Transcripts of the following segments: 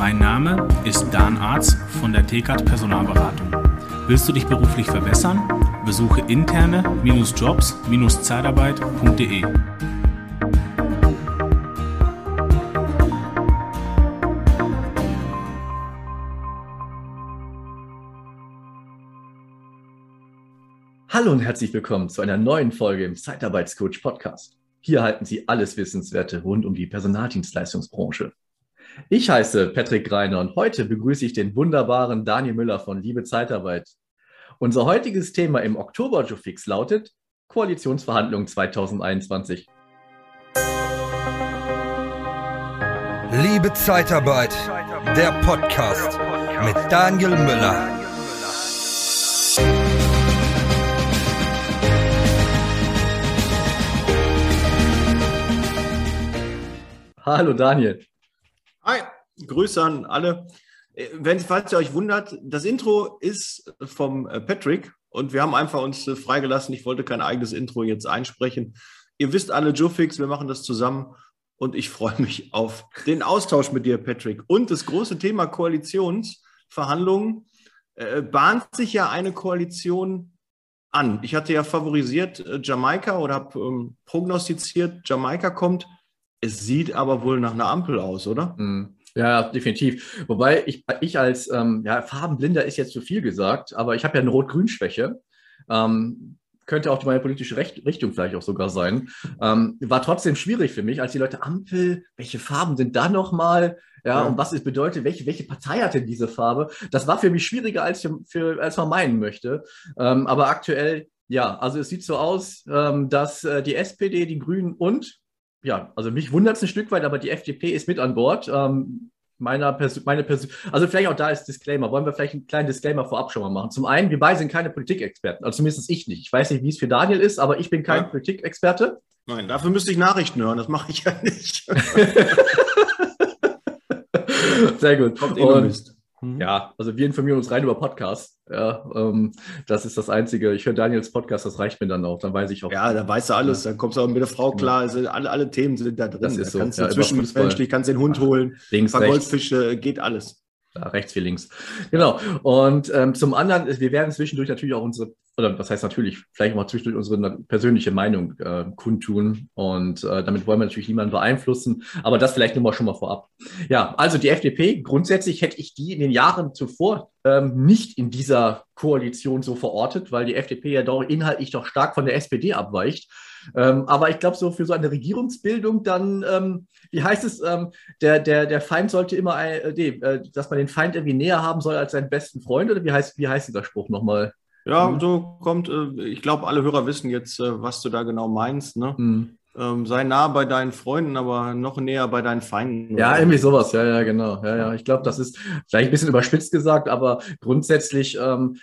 Mein Name ist Dan Arz von der TKAT Personalberatung. Willst du dich beruflich verbessern? Besuche interne-jobs-zeitarbeit.de. Hallo und herzlich willkommen zu einer neuen Folge im Zeitarbeitscoach Podcast. Hier halten Sie alles Wissenswerte rund um die Personaldienstleistungsbranche. Ich heiße Patrick Greiner und heute begrüße ich den wunderbaren Daniel Müller von Liebe Zeitarbeit. Unser heutiges Thema im Oktober Fix lautet Koalitionsverhandlungen 2021. Liebe Zeitarbeit, der Podcast mit Daniel Müller. Hallo Daniel. Grüße an alle. Äh, wenn, falls ihr euch wundert, das Intro ist vom äh, Patrick und wir haben einfach uns äh, freigelassen. Ich wollte kein eigenes Intro jetzt einsprechen. Ihr wisst alle, Jufix, wir machen das zusammen und ich freue mich auf den Austausch mit dir, Patrick. Und das große Thema Koalitionsverhandlungen äh, bahnt sich ja eine Koalition an. Ich hatte ja favorisiert äh, Jamaika oder habe ähm, prognostiziert, Jamaika kommt. Es sieht aber wohl nach einer Ampel aus, oder? Mhm. Ja, definitiv. Wobei ich, ich als ähm, ja, Farbenblinder ist jetzt zu viel gesagt, aber ich habe ja eine Rot-Grün-Schwäche. Ähm, könnte auch meine politische Recht Richtung vielleicht auch sogar sein. Ähm, war trotzdem schwierig für mich, als die Leute Ampel, welche Farben sind da nochmal? Ja, ja, und was es bedeutet, welche, welche Partei hat denn diese Farbe? Das war für mich schwieriger, als, für, für als man meinen möchte. Ähm, aber aktuell, ja, also es sieht so aus, ähm, dass äh, die SPD, die Grünen und ja, also mich wundert es ein Stück weit, aber die FDP ist mit an Bord. Ähm, meiner Pers meine Person also vielleicht auch da ist Disclaimer. Wollen wir vielleicht einen kleinen Disclaimer vorab schon mal machen? Zum einen, wir beide sind keine Politikexperten, also zumindest ich nicht. Ich weiß nicht, wie es für Daniel ist, aber ich bin kein ja. Politikexperte. Nein, dafür müsste ich Nachrichten hören, das mache ich ja nicht. Sehr gut. Kommt eh Und, Mhm. Ja, also wir informieren uns rein über Podcasts. Ja, ähm, das ist das Einzige. Ich höre Daniels Podcast, das reicht mir dann auch. Dann weiß ich auch. Ja, da weißt du alles. Ja. Dann kommst du auch mit der Frau klar. Also alle, alle Themen sind da drin. Das ist so. Kannst du ja, zwischenmenschlich, kannst den Hund holen, links, ein paar Goldfische, geht alles. Ja, rechts wie links. Genau. Und ähm, zum anderen, wir werden zwischendurch natürlich auch unsere, oder was heißt natürlich, vielleicht mal zwischendurch unsere persönliche Meinung äh, kundtun. Und äh, damit wollen wir natürlich niemanden beeinflussen. Aber das vielleicht nur mal schon mal vorab. Ja, also die FDP, grundsätzlich hätte ich die in den Jahren zuvor ähm, nicht in dieser Koalition so verortet, weil die FDP ja doch inhaltlich doch stark von der SPD abweicht. Ähm, aber ich glaube, so für so eine Regierungsbildung dann, ähm, wie heißt es, ähm, der, der, der Feind sollte immer, äh, nee, äh, dass man den Feind irgendwie näher haben soll als seinen besten Freund, oder wie heißt, wie heißt dieser Spruch nochmal? Ja, hm. so kommt, äh, ich glaube, alle Hörer wissen jetzt, äh, was du da genau meinst. Ne? Hm. Ähm, sei nah bei deinen Freunden, aber noch näher bei deinen Feinden. Ja, irgendwie sowas, ja, ja, genau. Ja, ja. Ich glaube, das ist vielleicht ein bisschen überspitzt gesagt, aber grundsätzlich ähm,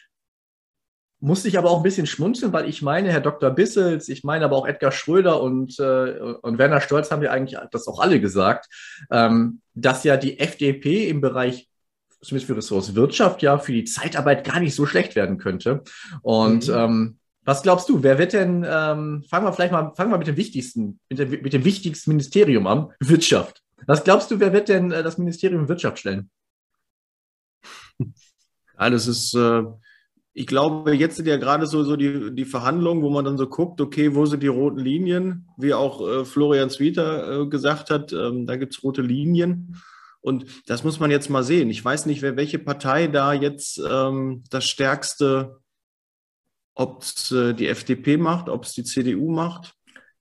musste ich aber auch ein bisschen schmunzeln, weil ich meine, Herr Dr. Bissels, ich meine aber auch Edgar Schröder und, äh, und Werner Stolz haben ja eigentlich das auch alle gesagt, ähm, dass ja die FDP im Bereich zumindest für Ressourcenwirtschaft ja für die Zeitarbeit gar nicht so schlecht werden könnte. Und mhm. ähm, was glaubst du, wer wird denn, ähm, fangen wir vielleicht mal, fangen wir mit dem wichtigsten, mit, der, mit dem wichtigsten Ministerium an, Wirtschaft. Was glaubst du, wer wird denn äh, das Ministerium Wirtschaft stellen? Das ist, äh, ich glaube, jetzt sind ja gerade so, so die, die Verhandlungen, wo man dann so guckt, okay, wo sind die roten Linien? Wie auch äh, Florian Zwieter äh, gesagt hat, ähm, da gibt es rote Linien. Und das muss man jetzt mal sehen. Ich weiß nicht, wer welche Partei da jetzt ähm, das stärkste, ob es äh, die FDP macht, ob es die CDU macht.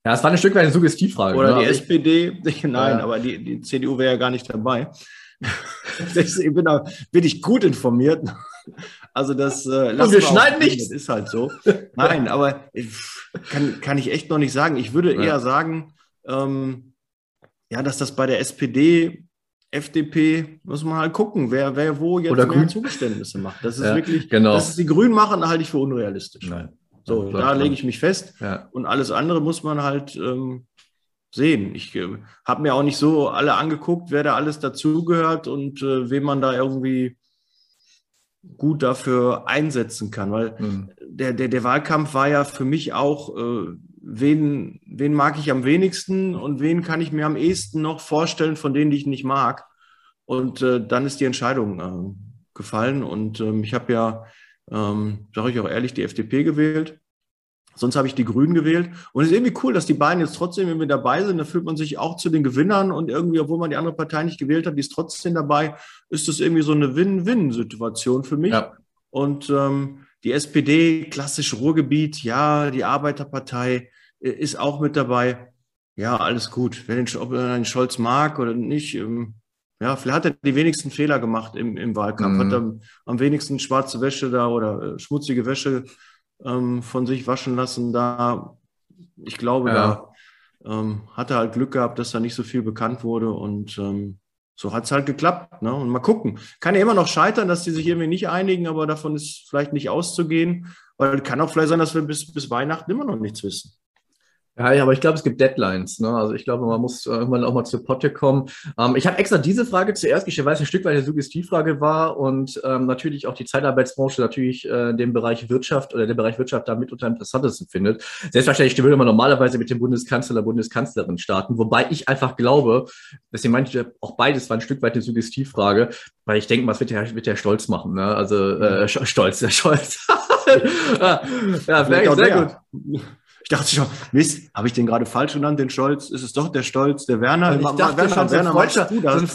Ja, es war ein Stück weit eine Suggestivfrage. Oder ne? die SPD. Nein, ja. aber die, die CDU wäre ja gar nicht dabei. ich bin da bin ich gut informiert. Also das äh, Und wir schneiden nichts. Das ist halt so. Nein, aber kann, kann ich echt noch nicht sagen. Ich würde ja. eher sagen, ähm, ja, dass das bei der SPD FDP muss man halt gucken, wer, wer wo jetzt Oder mehr Grün. Zugeständnisse macht. Das ist ja, wirklich, genau. das ist die Grünen machen, halte ich für unrealistisch. Nein. So, da lege ich mich fest. Ja. Und alles andere muss man halt ähm, sehen. Ich äh, habe mir auch nicht so alle angeguckt, wer da alles dazugehört und äh, wen man da irgendwie gut dafür einsetzen kann. Weil mhm. der, der, der Wahlkampf war ja für mich auch, äh, wen, wen mag ich am wenigsten und wen kann ich mir am ehesten noch vorstellen von denen, die ich nicht mag. Und äh, dann ist die Entscheidung äh, gefallen. Und ähm, ich habe ja, ähm, sage ich auch ehrlich, die FDP gewählt. Sonst habe ich die Grünen gewählt. Und es ist irgendwie cool, dass die beiden jetzt trotzdem irgendwie dabei sind. Da fühlt man sich auch zu den Gewinnern. Und irgendwie, obwohl man die andere Partei nicht gewählt hat, die ist trotzdem dabei, ist das irgendwie so eine Win-Win-Situation für mich. Ja. Und ähm, die SPD, klassisch Ruhrgebiet, ja, die Arbeiterpartei äh, ist auch mit dabei. Ja, alles gut. Wenn den, ob er einen Scholz mag oder nicht, ähm, ja, vielleicht hat er die wenigsten Fehler gemacht im, im Wahlkampf, mhm. hat er am wenigsten schwarze Wäsche da oder äh, schmutzige Wäsche ähm, von sich waschen lassen. Da, ich glaube, ja. da ähm, hat er halt Glück gehabt, dass da nicht so viel bekannt wurde und ähm, so hat es halt geklappt. Ne? Und mal gucken. Kann ja immer noch scheitern, dass die sich irgendwie nicht einigen, aber davon ist vielleicht nicht auszugehen, weil kann auch vielleicht sein, dass wir bis, bis Weihnachten immer noch nichts wissen. Ja, aber ich glaube, es gibt Deadlines. Ne? Also ich glaube, man muss äh, irgendwann auch mal zur Potte kommen. Ähm, ich habe extra diese Frage zuerst gestellt, weil es ein Stück weit eine Suggestivfrage war und ähm, natürlich auch die Zeitarbeitsbranche natürlich äh, den Bereich Wirtschaft oder den Bereich Wirtschaft damit unter interessantesten findet. Selbstverständlich würde man normalerweise mit dem Bundeskanzler, Bundeskanzlerin starten, wobei ich einfach glaube, deswegen meinte ich, auch beides war ein Stück weit eine Suggestivfrage, weil ich denke, was wird der, wird der Stolz machen? Ne? Also äh, Stolz, der Stolz. ja, ja sehr, sehr gut. Ich dachte schon, Mist, habe ich den gerade falsch genannt, den Stolz? Ist es doch der Stolz, der Werner? Ich dachte Werner, schon, Werner, so, ein freudscher, so, ein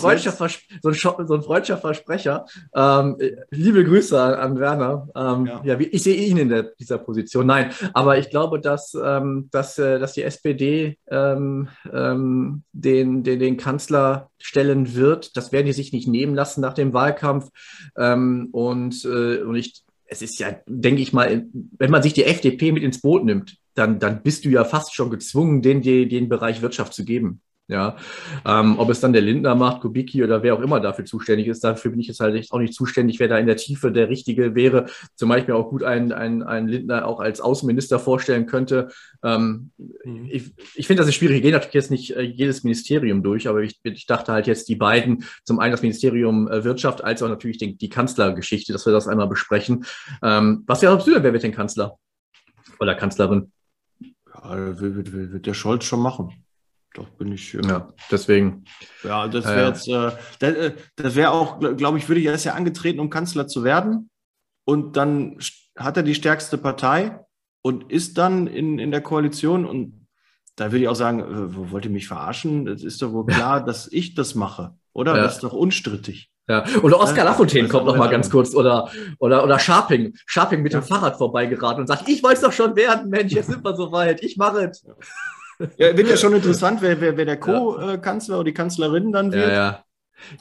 freudscher so, so Versprecher. Ähm, liebe Grüße an, an Werner. Ähm, ja. ja. ich sehe ihn in der, dieser Position. Nein, aber ich glaube, dass, ähm, dass, äh, dass die SPD ähm, ähm, den, den, den Kanzler stellen wird. Das werden die sich nicht nehmen lassen nach dem Wahlkampf. Ähm, und, äh, und ich es ist ja, denke ich mal, wenn man sich die FDP mit ins Boot nimmt, dann, dann bist du ja fast schon gezwungen, den, den, den Bereich Wirtschaft zu geben. Ja, ähm, ob es dann der Lindner macht, Kubicki oder wer auch immer dafür zuständig ist, dafür bin ich jetzt halt auch nicht zuständig, wer da in der Tiefe der Richtige wäre. Zum Beispiel auch gut einen, einen, einen Lindner auch als Außenminister vorstellen könnte. Ähm, mhm. Ich, ich finde, das ist schwierig. Ich gehe natürlich jetzt nicht äh, jedes Ministerium durch, aber ich, ich dachte halt jetzt die beiden, zum einen das Ministerium äh, Wirtschaft, als auch natürlich die, die Kanzlergeschichte, dass wir das einmal besprechen. Ähm, was du denn, wer wird denn Kanzler oder Kanzlerin? Ja, wird, wird, wird der Scholz schon machen. Doch bin ich. Äh, ja, deswegen. Ja, das wäre äh, jetzt, äh, das, äh, das wäre auch, glaube ich, würde ich, er ist ja angetreten, um Kanzler zu werden. Und dann hat er die stärkste Partei und ist dann in, in der Koalition. Und da würde ich auch sagen, äh, wollt ihr mich verarschen? Es ist doch wohl klar, dass ich das mache, oder? Ja. Das ist doch unstrittig. Ja. Oder Oskar Lafontaine kommt noch mal ganz kurz oder, oder, oder Sharping. Sharping mit ja. dem Fahrrad vorbeigeraten und sagt, ich wollte es doch schon werden, Mensch, jetzt sind wir so weit, ich mache es. Ja, wird ja schon interessant, wer, wer, wer der Co-Kanzler oder die Kanzlerin dann wird. Ja,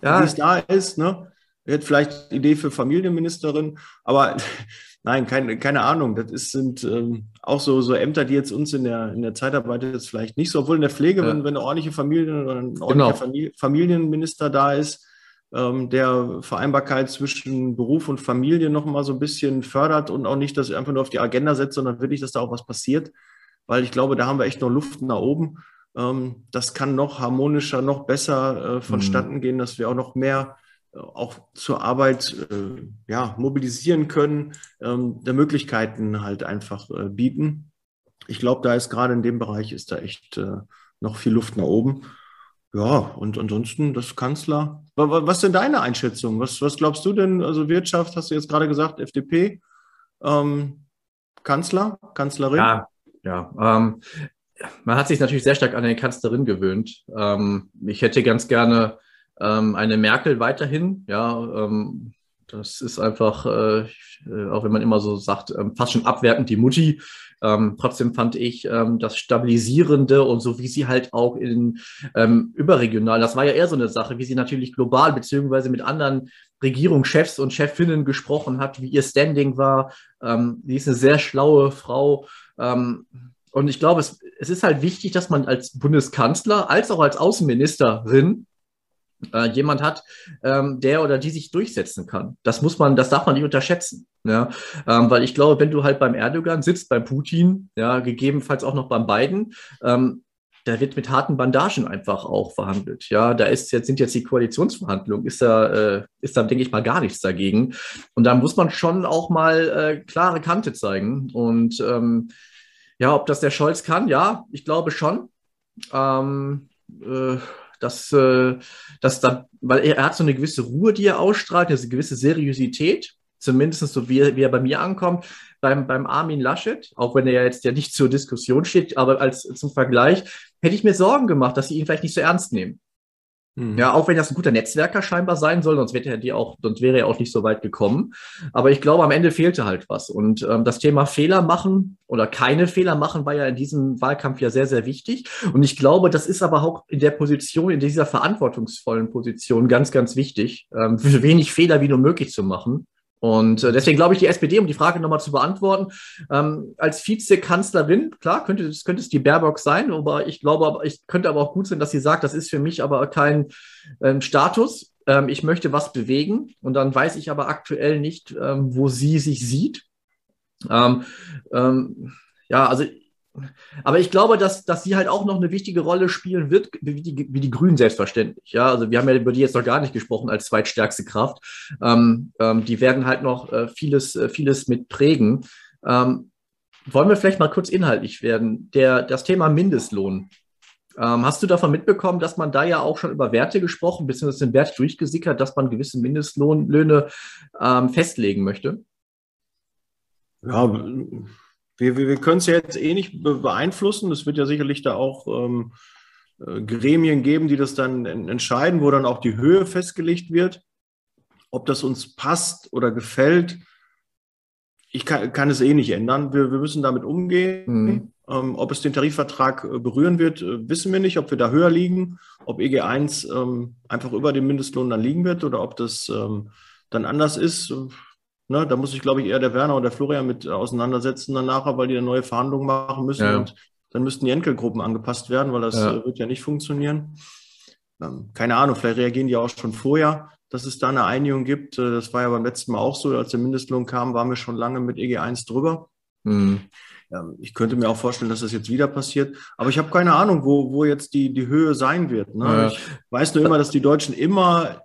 ja. Wie es da ist, ne? Wird vielleicht Idee für Familienministerin, aber nein, keine, keine Ahnung. Das ist, sind ähm, auch so, so Ämter, die jetzt uns in der, in der Zeitarbeit jetzt vielleicht nicht so, obwohl in der Pflege, wenn, wenn eine ordentliche Familie oder ein ordentlicher genau. Familienminister da ist, der Vereinbarkeit zwischen Beruf und Familie nochmal so ein bisschen fördert und auch nicht, dass er einfach nur auf die Agenda setzt, sondern wirklich, dass da auch was passiert. Weil ich glaube, da haben wir echt noch Luft nach oben. Ähm, das kann noch harmonischer, noch besser äh, vonstatten mhm. gehen, dass wir auch noch mehr äh, auch zur Arbeit äh, ja, mobilisieren können, ähm, der Möglichkeiten halt einfach bieten. Ich glaube, da ist gerade in dem Bereich ist da echt noch viel Luft nach oben. Ja, und ansonsten das Kanzler. Was ist denn deine Einschätzung? Was, was glaubst du denn? Also Wirtschaft, hast du jetzt gerade gesagt, FDP. Ähm, Kanzler, Kanzlerin? Ja, ja. Ähm, man hat sich natürlich sehr stark an eine Kanzlerin gewöhnt. Ähm, ich hätte ganz gerne ähm, eine Merkel weiterhin. Ja, ähm, das ist einfach, äh, auch wenn man immer so sagt, ähm, fast schon abwertend die Mutti. Ähm, trotzdem fand ich ähm, das Stabilisierende und so wie sie halt auch in ähm, überregional, das war ja eher so eine Sache, wie sie natürlich global beziehungsweise mit anderen Regierungschefs und Chefinnen gesprochen hat, wie ihr Standing war. Ähm, die ist eine sehr schlaue Frau. Und ich glaube, es, es ist halt wichtig, dass man als Bundeskanzler als auch als Außenministerin äh, jemand hat, ähm, der oder die sich durchsetzen kann. Das muss man, das darf man nicht unterschätzen. Ja, ähm, weil ich glaube, wenn du halt beim Erdogan sitzt, beim Putin, ja, gegebenenfalls auch noch beim Biden, ähm, da wird mit harten Bandagen einfach auch verhandelt. Ja, da ist jetzt, sind jetzt die Koalitionsverhandlungen, ist da, äh, ist da, denke ich mal, gar nichts dagegen. Und da muss man schon auch mal äh, klare Kante zeigen. Und ähm, ja, ob das der Scholz kann, ja, ich glaube schon. Ähm, äh, dass, äh, dass dann, weil er, er hat so eine gewisse Ruhe, die er ausstrahlt, eine gewisse Seriosität, zumindest so wie, wie er bei mir ankommt, beim, beim Armin Laschet, auch wenn er jetzt ja nicht zur Diskussion steht, aber als zum Vergleich, hätte ich mir Sorgen gemacht, dass sie ihn vielleicht nicht so ernst nehmen. Mhm. Ja, auch wenn das ein guter Netzwerker scheinbar sein soll, sonst, wäre er auch, sonst wäre er auch nicht so weit gekommen. Aber ich glaube, am Ende fehlte halt was. Und ähm, das Thema Fehler machen oder keine Fehler machen war ja in diesem Wahlkampf ja sehr, sehr wichtig. Und ich glaube, das ist aber auch in der Position, in dieser verantwortungsvollen Position ganz, ganz wichtig, ähm, so wenig Fehler wie nur möglich zu machen. Und äh, deswegen glaube ich, die SPD, um die Frage nochmal zu beantworten, ähm, als Vizekanzlerin, klar, könnte, könnte es die Baerbock sein, aber ich glaube, ich könnte aber auch gut sein, dass sie sagt, das ist für mich aber kein ähm, Status. Ähm, ich möchte was bewegen und dann weiß ich aber aktuell nicht, ähm, wo sie sich sieht. Ähm, ähm, ja, also aber ich glaube, dass, dass sie halt auch noch eine wichtige Rolle spielen wird, wie die, wie die Grünen selbstverständlich. Ja, also wir haben ja über die jetzt noch gar nicht gesprochen als zweitstärkste Kraft. Ähm, ähm, die werden halt noch äh, vieles, äh, vieles mit prägen. Ähm, wollen wir vielleicht mal kurz inhaltlich werden? Der, das Thema Mindestlohn. Ähm, hast du davon mitbekommen, dass man da ja auch schon über Werte gesprochen, beziehungsweise den Wert durchgesickert, dass man gewisse Mindestlohnlöhne ähm, festlegen möchte? Ja, wir, wir, wir können es ja jetzt eh nicht beeinflussen. Es wird ja sicherlich da auch ähm, äh, Gremien geben, die das dann entscheiden, wo dann auch die Höhe festgelegt wird. Ob das uns passt oder gefällt, ich kann, kann es eh nicht ändern. Wir, wir müssen damit umgehen. Mhm. Ähm, ob es den Tarifvertrag äh, berühren wird, äh, wissen wir nicht. Ob wir da höher liegen, ob EG1 ähm, einfach über dem Mindestlohn dann liegen wird oder ob das ähm, dann anders ist Ne, da muss sich, glaube ich, eher der Werner und der Florian mit auseinandersetzen dann nachher, weil die eine neue Verhandlung machen müssen. Ja. Und dann müssten die Enkelgruppen angepasst werden, weil das ja. Äh, wird ja nicht funktionieren. Ähm, keine Ahnung, vielleicht reagieren die auch schon vorher, dass es da eine Einigung gibt. Äh, das war ja beim letzten Mal auch so, als der Mindestlohn kam, waren wir schon lange mit EG1 drüber. Mhm. ich könnte mir auch vorstellen, dass das jetzt wieder passiert. Aber ich habe keine Ahnung, wo, wo jetzt die, die Höhe sein wird. Ne? Ja. Ich weiß nur immer, dass die Deutschen immer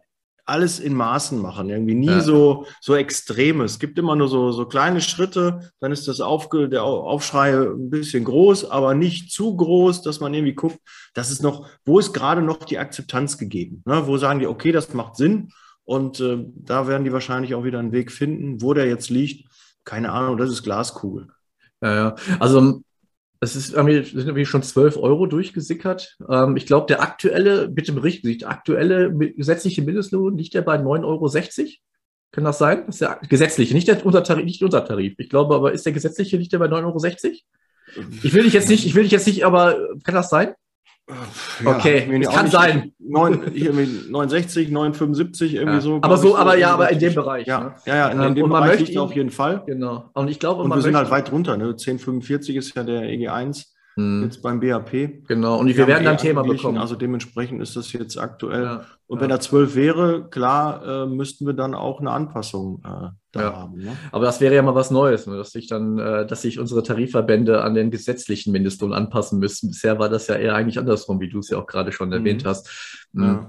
alles in Maßen machen, irgendwie nie ja. so, so extreme. Es gibt immer nur so, so kleine Schritte, dann ist das Aufge der Aufschrei ein bisschen groß, aber nicht zu groß, dass man irgendwie guckt, das ist noch, wo ist gerade noch die Akzeptanz gegeben? Ne? Wo sagen die, okay, das macht Sinn und äh, da werden die wahrscheinlich auch wieder einen Weg finden, wo der jetzt liegt. Keine Ahnung, das ist Glaskugel. Ja, ja. Also es ist, sind irgendwie schon 12 Euro durchgesickert. Ähm, ich glaube, der aktuelle, bitte berichten Sie, der aktuelle gesetzliche Mindestlohn liegt ja bei 9,60 Euro. Kann das sein? Das ist der gesetzliche, nicht der Untertarif, nicht unser Tarif. Ich glaube aber, ist der gesetzliche, liegt der bei 9,60 Euro? Ich will dich jetzt nicht, ich will dich jetzt nicht, aber kann das sein? Ja, okay, es kann sein. 9, 69, 975, irgendwie ja. so. Aber so, aber ja, aber in dem Bereich. Ja, ne? ja, ja, in, in dem Bereich liegt auf jeden Fall. Genau. Und ich glaube, und wir sind halt weit drunter. Ne? 1045 ist ja der EG1 hm. jetzt beim BAP. Genau. Und wir, wir werden dann Thema bekommen. Also dementsprechend ist das jetzt aktuell. Ja. Und wenn ja. er 12 wäre, klar, äh, müssten wir dann auch eine Anpassung äh, da ja. haben. Ne? Aber das wäre ja mal was Neues, ne? dass sich dann, äh, dass sich unsere Tarifverbände an den gesetzlichen Mindestlohn anpassen müssen. Bisher war das ja eher eigentlich andersrum, wie du es ja auch gerade schon mhm. erwähnt hast. Mhm.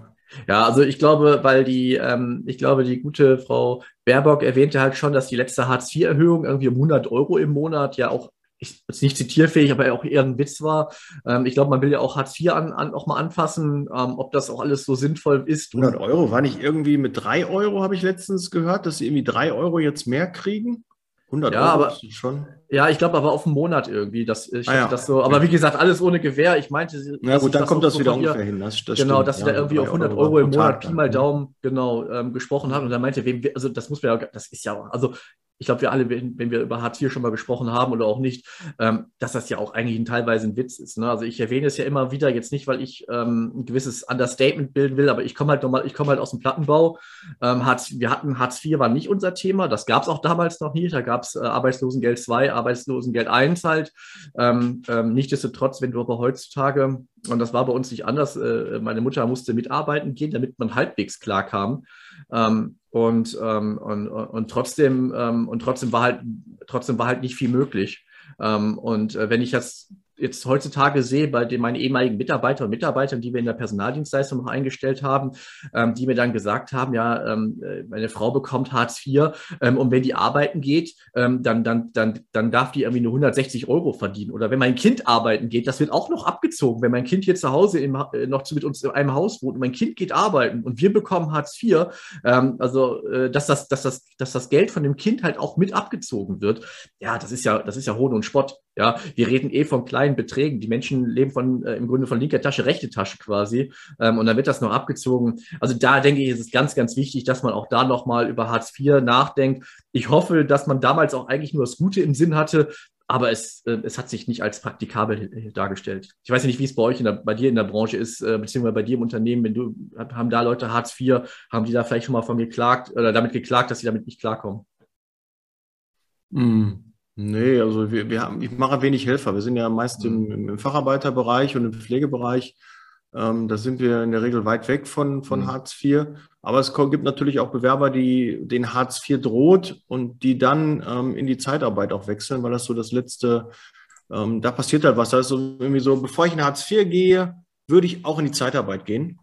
Ja. also ich glaube, weil die, ähm, ich glaube, die gute Frau Baerbock erwähnte halt schon, dass die letzte Hartz-IV-Erhöhung irgendwie um 100 Euro im Monat ja auch ich, ist nicht zitierfähig, aber auch eher ein Witz war. Ähm, ich glaube, man will ja auch Hartz IV an, an, auch mal anfassen, ähm, ob das auch alles so sinnvoll ist. 100 Euro, war nicht irgendwie mit 3 Euro, habe ich letztens gehört, dass sie irgendwie 3 Euro jetzt mehr kriegen? 100 ja, Euro aber, schon. Ja, ich glaube aber auf einen Monat irgendwie. Das, ich ah, ja. das so, aber wie gesagt, alles ohne Gewähr. Ich meinte, ja gut, dann kommt das wieder ungefähr hin. Das, das genau, stimmt. dass ja, sie da irgendwie auf 100 Euro, Euro im Monat Pi mal Daumen genau ähm, gesprochen haben. Und dann meinte, wem, also das muss man ja, das ist ja, also ich glaube, wir alle, wenn, wenn, wir über Hartz IV schon mal gesprochen haben oder auch nicht, ähm, dass das ja auch eigentlich ein, teilweise ein Witz ist. Ne? Also ich erwähne es ja immer wieder, jetzt nicht, weil ich ähm, ein gewisses Understatement bilden will, aber ich komme halt nochmal, ich komme halt aus dem Plattenbau. Ähm, Hartz, wir hatten Hartz IV war nicht unser Thema, das gab es auch damals noch nicht. Da gab es äh, Arbeitslosengeld 2, Arbeitslosengeld 1 halt. Ähm, ähm, Nichtsdestotrotz, wenn du aber heutzutage, und das war bei uns nicht anders, äh, meine Mutter musste mitarbeiten gehen, damit man halbwegs klar kam. Ähm, und, ähm, und, und, trotzdem, ähm, und trotzdem war halt, trotzdem war halt nicht viel möglich. Und äh, wenn ich jetzt jetzt heutzutage sehe bei den, meinen ehemaligen Mitarbeiter und Mitarbeitern, die wir in der Personaldienstleistung noch eingestellt haben, ähm, die mir dann gesagt haben, ja, ähm, äh, meine Frau bekommt Hartz IV ähm, und wenn die arbeiten geht, ähm, dann, dann, dann, dann darf die irgendwie nur 160 Euro verdienen. Oder wenn mein Kind arbeiten geht, das wird auch noch abgezogen. Wenn mein Kind hier zu Hause im, äh, noch mit uns in einem Haus wohnt und mein Kind geht arbeiten und wir bekommen Hartz IV, ähm, also äh, dass, das, dass, das, dass das Geld von dem Kind halt auch mit abgezogen wird, ja, das ist ja, das ist ja Hohn und Spott. Ja, wir reden eh von kleinen Beträgen. Die Menschen leben von äh, im Grunde von linker Tasche, rechte Tasche quasi. Ähm, und dann wird das noch abgezogen. Also da denke ich, ist es ganz, ganz wichtig, dass man auch da nochmal über Hartz IV nachdenkt. Ich hoffe, dass man damals auch eigentlich nur das Gute im Sinn hatte, aber es, äh, es hat sich nicht als praktikabel dargestellt. Ich weiß ja nicht, wie es bei euch, in der, bei dir in der Branche ist, äh, beziehungsweise bei dir im Unternehmen, wenn du, haben da Leute Hartz IV, haben die da vielleicht schon mal von geklagt oder damit geklagt, dass sie damit nicht klarkommen? Mm. Nee, also wir, wir haben, ich mache wenig Helfer. Wir sind ja meist im, mhm. im Facharbeiterbereich und im Pflegebereich. Ähm, da sind wir in der Regel weit weg von, von mhm. Hartz IV. Aber es gibt natürlich auch Bewerber, die den Hartz IV droht und die dann ähm, in die Zeitarbeit auch wechseln, weil das so das letzte, ähm, da passiert halt was. Da ist so irgendwie so, bevor ich in Hartz IV gehe, würde ich auch in die Zeitarbeit gehen.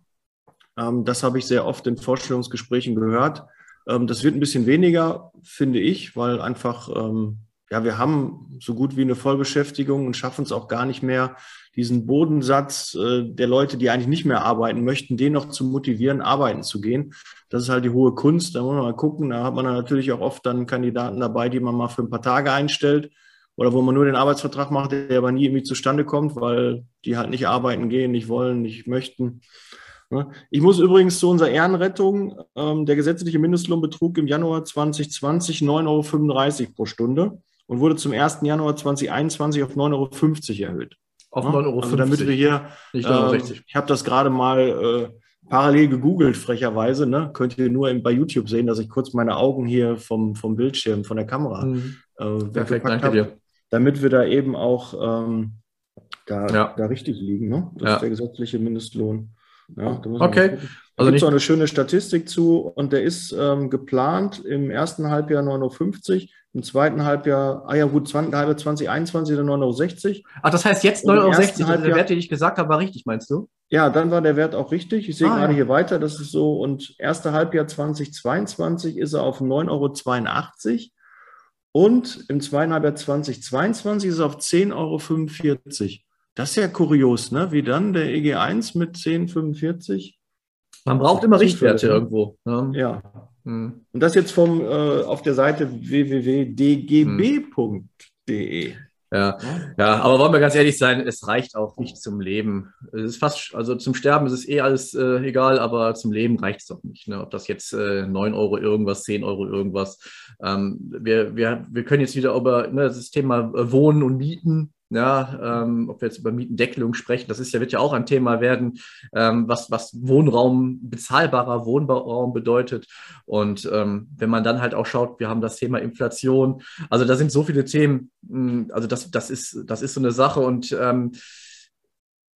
Ähm, das habe ich sehr oft in Vorstellungsgesprächen gehört. Ähm, das wird ein bisschen weniger, finde ich, weil einfach ähm, ja, wir haben so gut wie eine Vollbeschäftigung und schaffen es auch gar nicht mehr, diesen Bodensatz äh, der Leute, die eigentlich nicht mehr arbeiten möchten, den noch zu motivieren, arbeiten zu gehen. Das ist halt die hohe Kunst. Da muss man mal gucken. Da hat man natürlich auch oft dann Kandidaten dabei, die man mal für ein paar Tage einstellt oder wo man nur den Arbeitsvertrag macht, der aber nie irgendwie zustande kommt, weil die halt nicht arbeiten gehen, nicht wollen, nicht möchten. Ne? Ich muss übrigens zu unserer Ehrenrettung, ähm, der gesetzliche Mindestlohn betrug im Januar 2020 9,35 Euro pro Stunde und wurde zum 1. Januar 2021 auf 9,50 Euro erhöht. Auf 9,50 Euro. Also damit wir hier, Nicht 9,60 äh, ich habe das gerade mal äh, parallel gegoogelt, frecherweise. Ne? Könnt ihr nur bei YouTube sehen, dass ich kurz meine Augen hier vom, vom Bildschirm, von der Kamera mhm. äh, Perfekt, danke hab, dir. Damit wir da eben auch ähm, da, ja. da richtig liegen. Ne? Das ja. ist der gesetzliche Mindestlohn. Ja, okay. Also gibt es eine schöne Statistik zu und der ist ähm, geplant im ersten Halbjahr 9,50 Euro, im zweiten Halbjahr, ah ja gut, zweiten Halbjahr 2021 dann 9,60 Euro. Ach, das heißt jetzt 9,60 Euro, also der Wert, den ich gesagt habe, war richtig, meinst du? Ja, dann war der Wert auch richtig. Ich sehe ah, gerade ja. hier weiter, das ist so. Und erste Halbjahr 2022 ist er auf 9,82 Euro. Und im zweiten Halbjahr 2022 ist er auf 10,45 Euro. Das ist ja kurios, ne? Wie dann der EG1 mit 10,45? Man braucht immer Richtwerte irgendwo. Ne? Ja. Hm. Und das jetzt vom äh, auf der Seite www.dgb.de. Hm. Ja, ja, aber wollen wir ganz ehrlich sein, es reicht auch nicht zum Leben. Es ist fast, also zum Sterben ist es eh alles äh, egal, aber zum Leben reicht es doch nicht. Ne? Ob das jetzt äh, 9 Euro irgendwas, 10 Euro irgendwas. Ähm, wir, wir, wir können jetzt wieder über ne, das Thema äh, Wohnen und Mieten ja, ähm, ob wir jetzt über Mietendeckelung sprechen, das ist ja, wird ja auch ein Thema werden, ähm, was, was Wohnraum, bezahlbarer Wohnraum bedeutet. Und ähm, wenn man dann halt auch schaut, wir haben das Thema Inflation, also da sind so viele Themen, hm, also das, das, ist, das ist so eine Sache und ähm,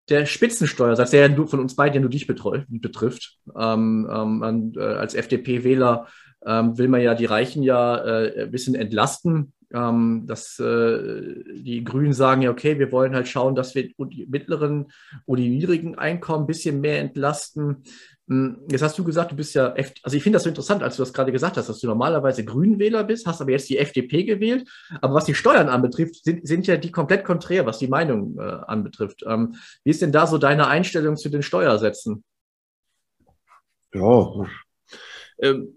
der Spitzensteuersatz, der ja von uns beiden ja nur dich betrifft, ähm, ähm, äh, als FDP-Wähler ähm, will man ja die Reichen ja äh, ein bisschen entlasten ähm, dass äh, die Grünen sagen ja, okay, wir wollen halt schauen, dass wir die mittleren oder die niedrigen Einkommen ein bisschen mehr entlasten. Hm, jetzt hast du gesagt, du bist ja, F also ich finde das so interessant, als du das gerade gesagt hast, dass du normalerweise Grünwähler bist, hast aber jetzt die FDP gewählt. Aber was die Steuern anbetrifft, sind, sind ja die komplett konträr, was die Meinung äh, anbetrifft. Ähm, wie ist denn da so deine Einstellung zu den Steuersätzen? Ja, ähm,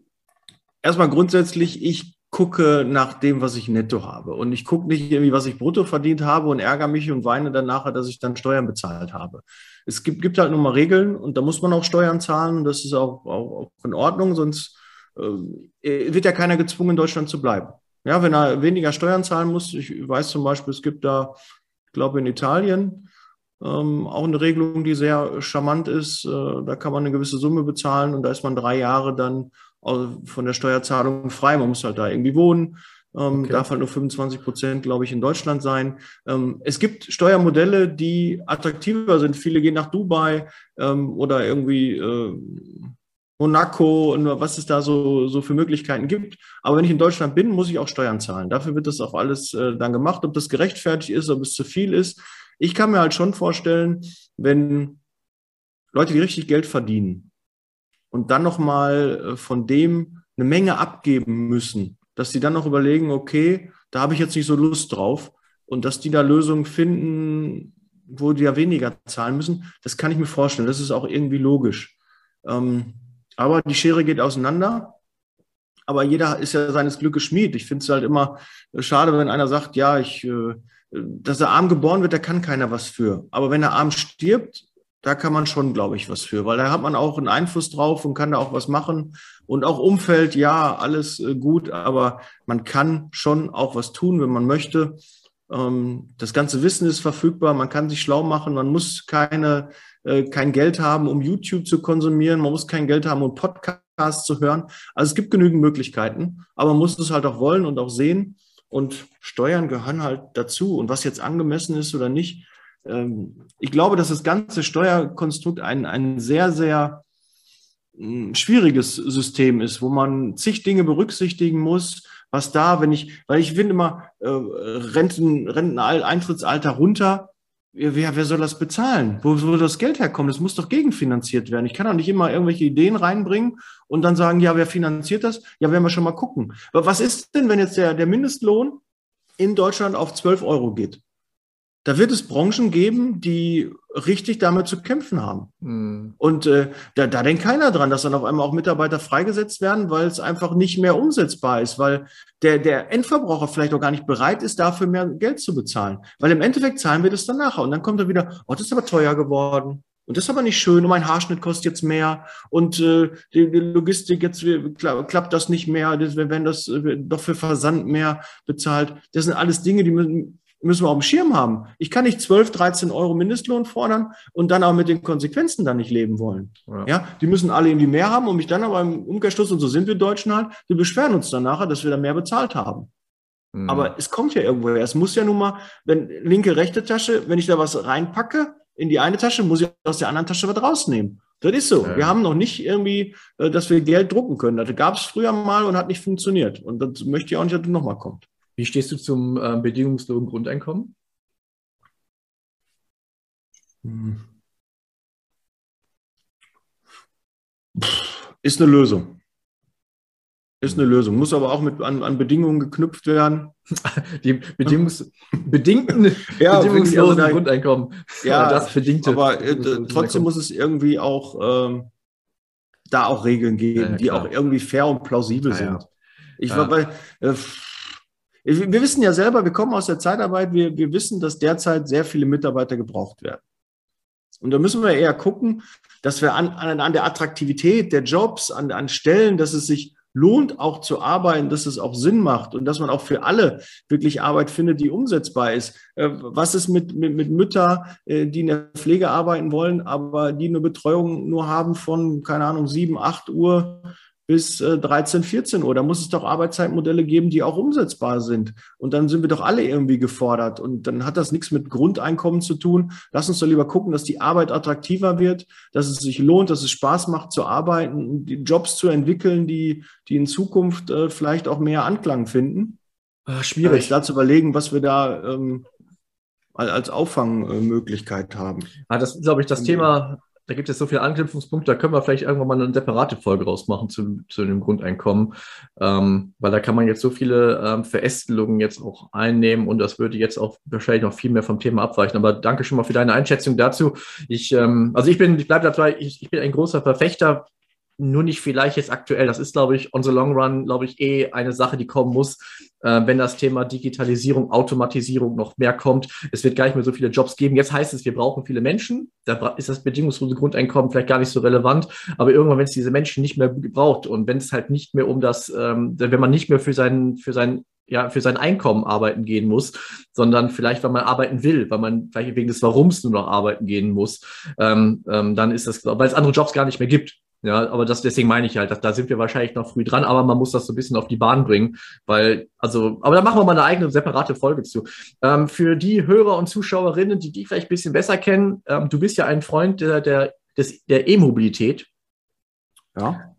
erstmal grundsätzlich, ich gucke nach dem, was ich netto habe. Und ich gucke nicht irgendwie, was ich brutto verdient habe und ärgere mich und weine dann nachher, dass ich dann Steuern bezahlt habe. Es gibt, gibt halt nun mal Regeln und da muss man auch Steuern zahlen und das ist auch, auch, auch in Ordnung, sonst äh, wird ja keiner gezwungen, in Deutschland zu bleiben. Ja, wenn er weniger Steuern zahlen muss, ich weiß zum Beispiel, es gibt da, ich glaube in Italien, ähm, auch eine Regelung, die sehr charmant ist. Äh, da kann man eine gewisse Summe bezahlen und da ist man drei Jahre dann von der Steuerzahlung frei. Man muss halt da irgendwie wohnen. Ähm, okay. Darf halt nur 25 Prozent, glaube ich, in Deutschland sein. Ähm, es gibt Steuermodelle, die attraktiver sind. Viele gehen nach Dubai ähm, oder irgendwie äh, Monaco und was es da so, so für Möglichkeiten gibt. Aber wenn ich in Deutschland bin, muss ich auch Steuern zahlen. Dafür wird das auch alles äh, dann gemacht. Ob das gerechtfertigt ist, ob es zu viel ist, Ich kann mir halt schon vorstellen, wenn Leute, die richtig Geld verdienen und dann nochmal äh, von dem eine Menge abgeben müssen, dass die dann noch überlegen, okay, da habe ich jetzt nicht so Lust drauf und dass die da Lösungen finden, wo die ja weniger zahlen müssen, das kann ich mir vorstellen. Das ist auch irgendwie logisch. Ähm, aber die Schere geht auseinander. Aber jeder ist ja seines Glückes Schmied. Ich finde es halt immer äh, schade, wenn einer sagt, ja, ich, äh, dass er arm geboren wird, da kann keiner was für. Aber wenn er arm stirbt, da kann man schon, glaube ich, was für, weil da hat man auch einen Einfluss drauf und kann da auch was machen. Und auch Umfeld, ja, alles äh, gut, aber man kann schon auch was tun, wenn man möchte. Ähm, das ganze Wissen ist verfügbar, man kann sich schlau machen, man muss keine, äh, kein Geld haben, um YouTube zu konsumieren, man muss kein Geld haben, um Podcasts zu hören. Also es gibt genügend Möglichkeiten, aber man muss es halt auch wollen und auch sehen. Und Steuern gehören halt dazu. Und was jetzt angemessen ist oder nicht, ich glaube, dass das ganze Steuerkonstrukt ein, ein sehr, sehr hm, schwieriges System ist, wo man zig Dinge berücksichtigen muss, was da, wenn ich, weil ich finde immer, äh, Renten, Renteneintrittsalter runter, wer, wer soll das bezahlen? Wo soll das Geld herkommen? Das muss doch gegenfinanziert werden. Ich kann doch nicht immer irgendwelche Ideen reinbringen und dann sagen, ja, wer finanziert das? Ja, werden wir schon mal gucken. Aber was ist denn, wenn jetzt der, der Mindestlohn in Deutschland auf 12 Euro geht? Da wird es Branchen geben, die richtig damit zu kämpfen haben. Mhm. Und äh, da, da denkt keiner dran, dass dann auf einmal auch Mitarbeiter freigesetzt werden, weil es einfach nicht mehr umsetzbar ist, weil der, der Endverbraucher vielleicht auch gar nicht bereit ist, dafür mehr Geld zu bezahlen. Weil im Endeffekt zahlen wir das dann nachher. Und dann kommt er wieder, oh, das ist aber teuer geworden. Und das ist aber nicht schön. Und mein Haarschnitt kostet jetzt mehr. Und äh, die, die Logistik, jetzt klappt das nicht mehr. Das, wir werden das äh, doch für Versand mehr bezahlt. Das sind alles Dinge, die müssen, müssen wir auf dem Schirm haben. Ich kann nicht 12, 13 Euro Mindestlohn fordern und dann auch mit den Konsequenzen dann nicht leben wollen. Ja, ja die müssen alle irgendwie mehr haben und mich dann aber im Umkehrschluss, und so sind wir Deutschen halt, wir beschweren uns dann nachher, dass wir da mehr bezahlt haben. Mhm. Aber es kommt ja irgendwoher. Es muss ja nun mal, wenn linke, rechte Tasche, wenn ich da was reinpacke in die eine Tasche, muss ich aus der anderen Tasche was rausnehmen. Das ist so. Ja. Wir haben noch nicht irgendwie, äh, dass wir Geld drucken können. Das gab es früher mal und hat nicht funktioniert. Und das möchte ich auch nicht, dass das nochmal kommt. Wie stehst du zum äh, bedingungslosen Grundeinkommen? Hm. Ist eine Lösung. Ist eine Lösung. Muss aber auch mit an, an Bedingungen geknüpft werden. Die Bedingungs bedingten ja, bedingungslosen also Grundeinkommen. Ja, das bedingte. Aber äh, trotzdem muss es irgendwie auch ähm, da auch Regeln geben, ja, die auch irgendwie fair und plausibel ja, sind. Ich war bei äh, wir wissen ja selber, wir kommen aus der Zeitarbeit, wir, wir wissen, dass derzeit sehr viele Mitarbeiter gebraucht werden. Und da müssen wir eher gucken, dass wir an, an, an der Attraktivität der Jobs, an, an Stellen, dass es sich lohnt, auch zu arbeiten, dass es auch Sinn macht und dass man auch für alle wirklich Arbeit findet, die umsetzbar ist. Äh, was ist mit, mit, mit Mütter, äh, die in der Pflege arbeiten wollen, aber die eine Betreuung nur haben von, keine Ahnung, sieben, acht Uhr bis 13, äh, 14 Uhr. Da muss es doch Arbeitszeitmodelle geben, die auch umsetzbar sind. Und dann sind wir doch alle irgendwie gefordert. Und dann hat das nichts mit Grundeinkommen zu tun. Lass uns doch lieber gucken, dass die Arbeit attraktiver wird, dass es sich lohnt, dass es Spaß macht zu arbeiten, die Jobs zu entwickeln, die, die in Zukunft äh, vielleicht auch mehr Anklang finden. Ach, schwierig. Da zu überlegen, was wir da ähm, als Auffangmöglichkeit haben. Ah, das ist, glaube ich, das Thema da gibt es so viele Anknüpfungspunkte, da können wir vielleicht irgendwann mal eine separate Folge rausmachen zu, zu dem Grundeinkommen, ähm, weil da kann man jetzt so viele ähm, Verästelungen jetzt auch einnehmen und das würde jetzt auch wahrscheinlich noch viel mehr vom Thema abweichen. Aber danke schon mal für deine Einschätzung dazu. Ich, ähm, also ich bin, ich bleibe dabei, ich, ich bin ein großer Verfechter nur nicht vielleicht jetzt aktuell. Das ist, glaube ich, on the long run, glaube ich, eh eine Sache, die kommen muss, äh, wenn das Thema Digitalisierung, Automatisierung noch mehr kommt. Es wird gar nicht mehr so viele Jobs geben. Jetzt heißt es, wir brauchen viele Menschen. Da ist das bedingungslose Grundeinkommen vielleicht gar nicht so relevant. Aber irgendwann, wenn es diese Menschen nicht mehr braucht und wenn es halt nicht mehr um das, ähm, wenn man nicht mehr für seinen, für seinen ja, für sein Einkommen arbeiten gehen muss, sondern vielleicht, weil man arbeiten will, weil man vielleicht wegen des Warums nur noch arbeiten gehen muss, ähm, ähm, dann ist das, weil es andere Jobs gar nicht mehr gibt. Ja, aber das, deswegen meine ich halt, dass, da sind wir wahrscheinlich noch früh dran, aber man muss das so ein bisschen auf die Bahn bringen, weil, also, aber da machen wir mal eine eigene separate Folge zu. Ähm, für die Hörer und Zuschauerinnen, die dich vielleicht ein bisschen besser kennen, ähm, du bist ja ein Freund der, der, des, der E-Mobilität. Ja.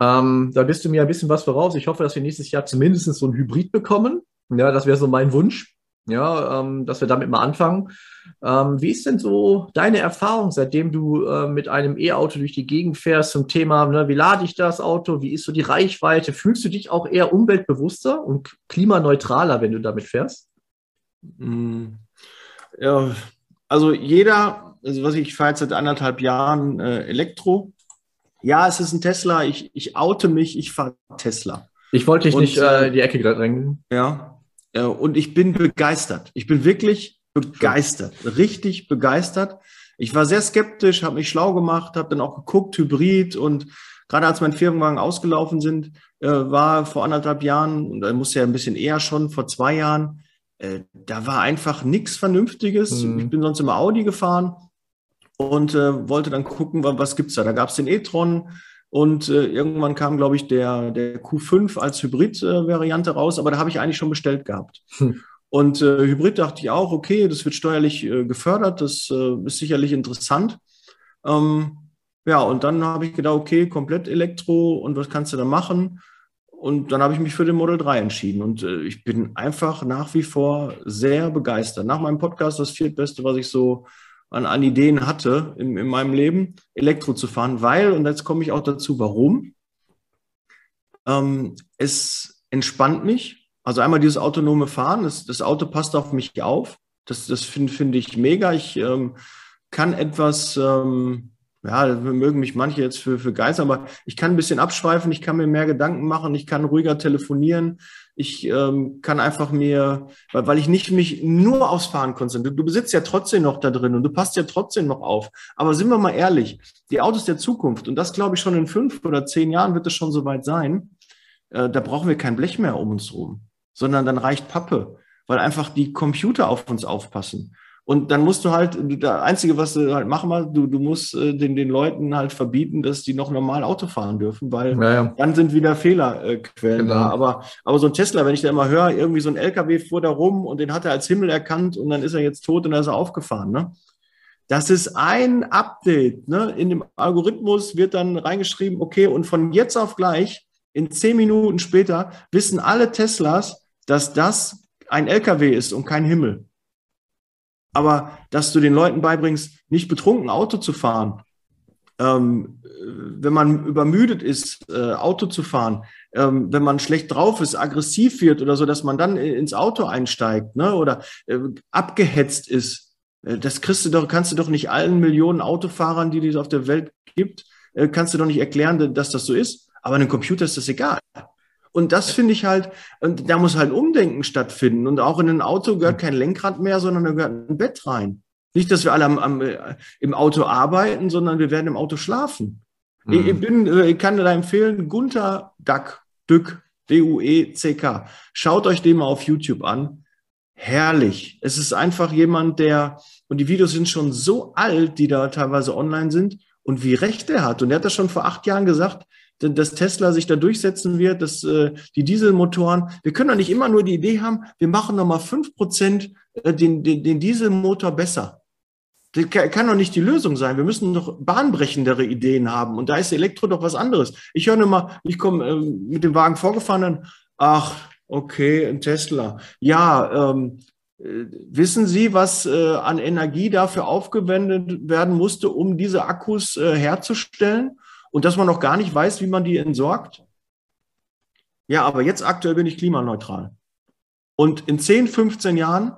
Ähm, da bist du mir ein bisschen was voraus. Ich hoffe, dass wir nächstes Jahr zumindest so ein Hybrid bekommen. Ja, das wäre so mein Wunsch. Ja, ähm, dass wir damit mal anfangen. Ähm, wie ist denn so deine Erfahrung, seitdem du äh, mit einem E-Auto durch die Gegend fährst zum Thema, ne, wie lade ich das Auto, wie ist so die Reichweite? Fühlst du dich auch eher umweltbewusster und klimaneutraler, wenn du damit fährst? Mm, ja, also jeder, also was ich fahre jetzt seit anderthalb Jahren äh, Elektro. Ja, es ist ein Tesla. Ich, ich oute mich, ich fahre Tesla. Ich wollte dich und, nicht äh, in die Ecke drängen. Ja, äh, und ich bin begeistert. Ich bin wirklich begeistert, richtig begeistert. Ich war sehr skeptisch, habe mich schlau gemacht, habe dann auch geguckt, Hybrid und gerade als mein Firmenwagen ausgelaufen sind, äh, war vor anderthalb Jahren, und da musste ja ein bisschen eher schon, vor zwei Jahren, äh, da war einfach nichts Vernünftiges. Mhm. Ich bin sonst immer Audi gefahren und äh, wollte dann gucken, was gibt's da. Da gab's den e-tron und äh, irgendwann kam, glaube ich, der, der Q5 als Hybrid-Variante raus, aber da habe ich eigentlich schon bestellt gehabt. Hm. Und äh, Hybrid dachte ich auch, okay, das wird steuerlich äh, gefördert, das äh, ist sicherlich interessant. Ähm, ja, und dann habe ich gedacht, okay, komplett Elektro und was kannst du da machen? Und dann habe ich mich für den Model 3 entschieden. Und äh, ich bin einfach nach wie vor sehr begeistert. Nach meinem Podcast das viertbeste, was ich so an, an Ideen hatte in, in meinem Leben, Elektro zu fahren, weil, und jetzt komme ich auch dazu, warum, ähm, es entspannt mich. Also einmal dieses autonome Fahren, das, das Auto passt auf mich auf. Das, das finde find ich mega. Ich ähm, kann etwas, ähm, ja, mögen mich manche jetzt für, für Geister, aber ich kann ein bisschen abschweifen, ich kann mir mehr Gedanken machen, ich kann ruhiger telefonieren, ich ähm, kann einfach mir, weil, weil ich nicht mich nur aufs Fahren konzentriere. Du, du besitzt ja trotzdem noch da drin und du passt ja trotzdem noch auf. Aber sind wir mal ehrlich, die Autos der Zukunft, und das glaube ich schon in fünf oder zehn Jahren wird es schon soweit sein, äh, da brauchen wir kein Blech mehr um uns rum, sondern dann reicht Pappe, weil einfach die Computer auf uns aufpassen. Und dann musst du halt, das Einzige, was du halt machen musst, du, du musst äh, den, den Leuten halt verbieten, dass die noch normal Auto fahren dürfen, weil naja. dann sind wieder Fehlerquellen genau. da. Aber, aber so ein Tesla, wenn ich da immer höre, irgendwie so ein LKW fuhr da rum und den hat er als Himmel erkannt und dann ist er jetzt tot und dann ist er aufgefahren, ne? Das ist ein Update. Ne? In dem Algorithmus wird dann reingeschrieben, okay, und von jetzt auf gleich, in zehn Minuten später, wissen alle Teslas, dass das ein LKW ist und kein Himmel aber dass du den Leuten beibringst, nicht betrunken Auto zu fahren, ähm, wenn man übermüdet ist, äh, Auto zu fahren, ähm, wenn man schlecht drauf ist, aggressiv wird oder so, dass man dann ins Auto einsteigt ne, oder äh, abgehetzt ist. Äh, das kriegst du doch, kannst du doch nicht allen Millionen Autofahrern, die es auf der Welt gibt, äh, kannst du doch nicht erklären, dass das so ist. Aber einem Computer ist das egal. Und das finde ich halt, und da muss halt Umdenken stattfinden. Und auch in ein Auto gehört kein Lenkrad mehr, sondern da gehört ein Bett rein. Nicht, dass wir alle am, am, im Auto arbeiten, sondern wir werden im Auto schlafen. Mhm. Ich, ich, bin, äh, ich kann dir da empfehlen, Gunther Duck, Dück, D-U-E-C-K. Schaut euch den mal auf YouTube an. Herrlich. Es ist einfach jemand, der, und die Videos sind schon so alt, die da teilweise online sind, und wie recht er hat. Und er hat das schon vor acht Jahren gesagt, dass Tesla sich da durchsetzen wird, dass äh, die Dieselmotoren, wir können doch nicht immer nur die Idee haben, wir machen nochmal fünf Prozent äh, den, den, den Dieselmotor besser. Das kann doch nicht die Lösung sein. Wir müssen doch bahnbrechendere Ideen haben. Und da ist Elektro doch was anderes. Ich höre nur mal, ich komme äh, mit dem Wagen vorgefahren, dann, ach, okay, ein Tesla. Ja, ähm, äh, wissen Sie, was äh, an Energie dafür aufgewendet werden musste, um diese Akkus äh, herzustellen? Und dass man noch gar nicht weiß, wie man die entsorgt? Ja, aber jetzt aktuell bin ich klimaneutral. Und in 10, 15 Jahren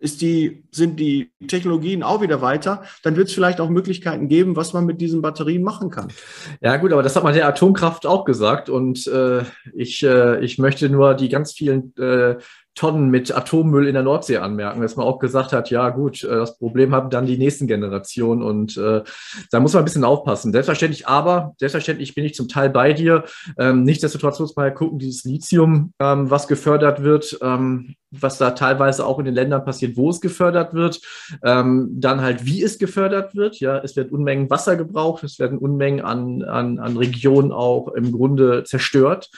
ist die, sind die Technologien auch wieder weiter, dann wird es vielleicht auch Möglichkeiten geben, was man mit diesen Batterien machen kann. Ja gut, aber das hat man der Atomkraft auch gesagt und äh, ich, äh, ich möchte nur die ganz vielen äh, Tonnen mit Atommüll in der Nordsee anmerken, dass man auch gesagt hat, ja gut, äh, das Problem haben dann die nächsten Generationen und äh, da muss man ein bisschen aufpassen. Selbstverständlich, aber selbstverständlich bin ich zum Teil bei dir. Ähm, nichtsdestotrotz muss man ja gucken, dieses Lithium, ähm, was gefördert wird, ähm, was da teilweise auch in den Ländern passiert, wo es gefördert wird, ähm, dann halt, wie es gefördert wird. Ja, es werden Unmengen Wasser gebraucht, es werden Unmengen an, an, an Regionen auch im Grunde zerstört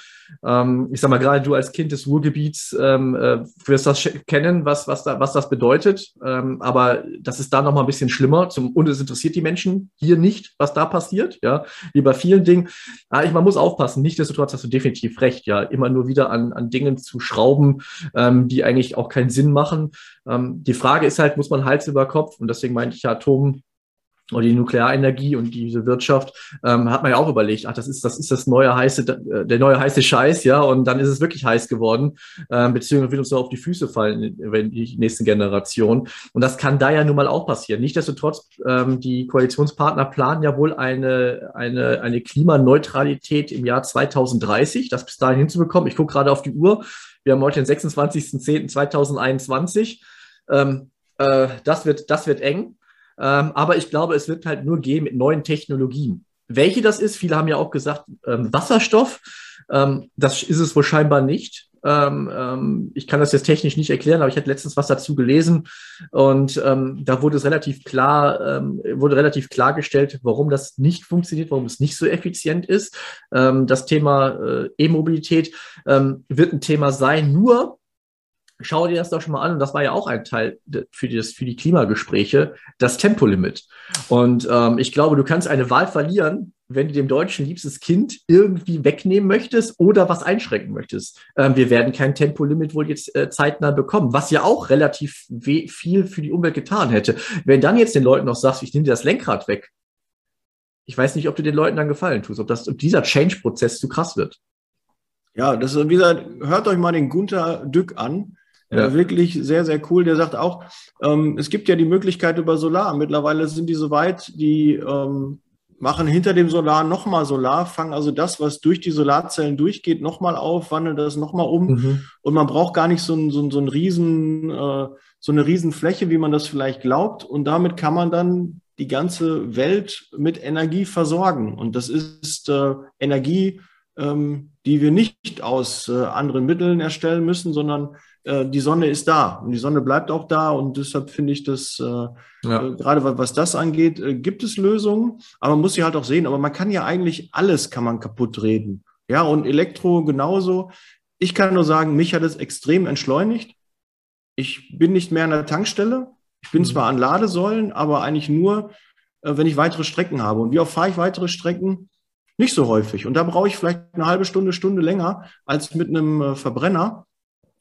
Ähm, ich sag mal, gerade du als Kind des Ruhrgebiets ähm, äh, wirst das kennen, was, was, da, was das bedeutet. Ähm, aber das ist da nochmal ein bisschen schlimmer. Zum, und es interessiert die Menschen hier nicht, was da passiert. Ja, wie bei vielen Dingen. Ah, ich, man muss aufpassen. Nichtsdestotrotz hast du definitiv recht. Ja, immer nur wieder an, an Dingen zu schrauben, ähm, die eigentlich auch keinen Sinn machen. Ähm, die Frage ist halt, muss man Hals über Kopf? Und deswegen meinte ich ja, Atom oder die Nuklearenergie und diese Wirtschaft, ähm, hat man ja auch überlegt, ach, das ist, das ist das neue heiße, der neue heiße Scheiß, ja, und dann ist es wirklich heiß geworden, ähm, beziehungsweise wird uns auf die Füße fallen, wenn die nächste Generation. Und das kann da ja nun mal auch passieren. Nichtsdestotrotz, ähm, die Koalitionspartner planen ja wohl eine, eine, eine Klimaneutralität im Jahr 2030, das bis dahin hinzubekommen. Ich gucke gerade auf die Uhr. Wir haben heute den 26.10.2021. Ähm, äh, das, wird, das wird eng. Ähm, aber ich glaube, es wird halt nur gehen mit neuen Technologien. Welche das ist, viele haben ja auch gesagt, ähm, Wasserstoff. Ähm, das ist es wohl scheinbar nicht. Ähm, ähm, ich kann das jetzt technisch nicht erklären, aber ich hatte letztens was dazu gelesen und ähm, da wurde es relativ klar, wurde relativ klargestellt, warum das nicht funktioniert, warum es nicht so effizient ist. das Thema äh, E-Mobilität wird ein Thema sein, nur schau dir das doch schon mal an, und das war ja auch ein Teil für, das, für die Klimagespräche, das Tempolimit. Und ähm, ich glaube, du kannst eine Wahl verlieren, wenn du dem Deutschen liebstes Kind irgendwie wegnehmen möchtest oder was einschränken möchtest. Ähm, wir werden kein Tempolimit wohl jetzt äh, zeitnah bekommen, was ja auch relativ viel für die Umwelt getan hätte. Wenn dann jetzt den Leuten noch sagst, ich nehme dir das Lenkrad weg, ich weiß nicht, ob du den Leuten dann gefallen tust, ob, das, ob dieser Change-Prozess zu krass wird. Ja, das ist, wie gesagt, hört euch mal den Gunther Dück an. Ja. Äh, wirklich sehr, sehr cool. Der sagt auch, ähm, es gibt ja die Möglichkeit über Solar. Mittlerweile sind die so weit, die ähm, machen hinter dem Solar nochmal Solar, fangen also das, was durch die Solarzellen durchgeht, nochmal auf, wandeln das nochmal um. Mhm. Und man braucht gar nicht so, ein, so, ein, so, ein riesen, äh, so eine Riesenfläche, wie man das vielleicht glaubt. Und damit kann man dann die ganze Welt mit Energie versorgen. Und das ist äh, Energie, ähm, die wir nicht aus äh, anderen Mitteln erstellen müssen, sondern äh, die Sonne ist da und die Sonne bleibt auch da und deshalb finde ich das, äh, ja. äh, gerade was, was das angeht, äh, gibt es Lösungen, aber man muss sie halt auch sehen. Aber man kann ja eigentlich alles kann man kaputt reden. Ja, und Elektro genauso. Ich kann nur sagen, mich hat es extrem entschleunigt. Ich bin nicht mehr an der Tankstelle. Ich bin mhm. zwar an Ladesäulen, aber eigentlich nur, wenn ich weitere Strecken habe. Und wie oft fahre ich weitere Strecken? Nicht so häufig. Und da brauche ich vielleicht eine halbe Stunde, Stunde länger als mit einem Verbrenner.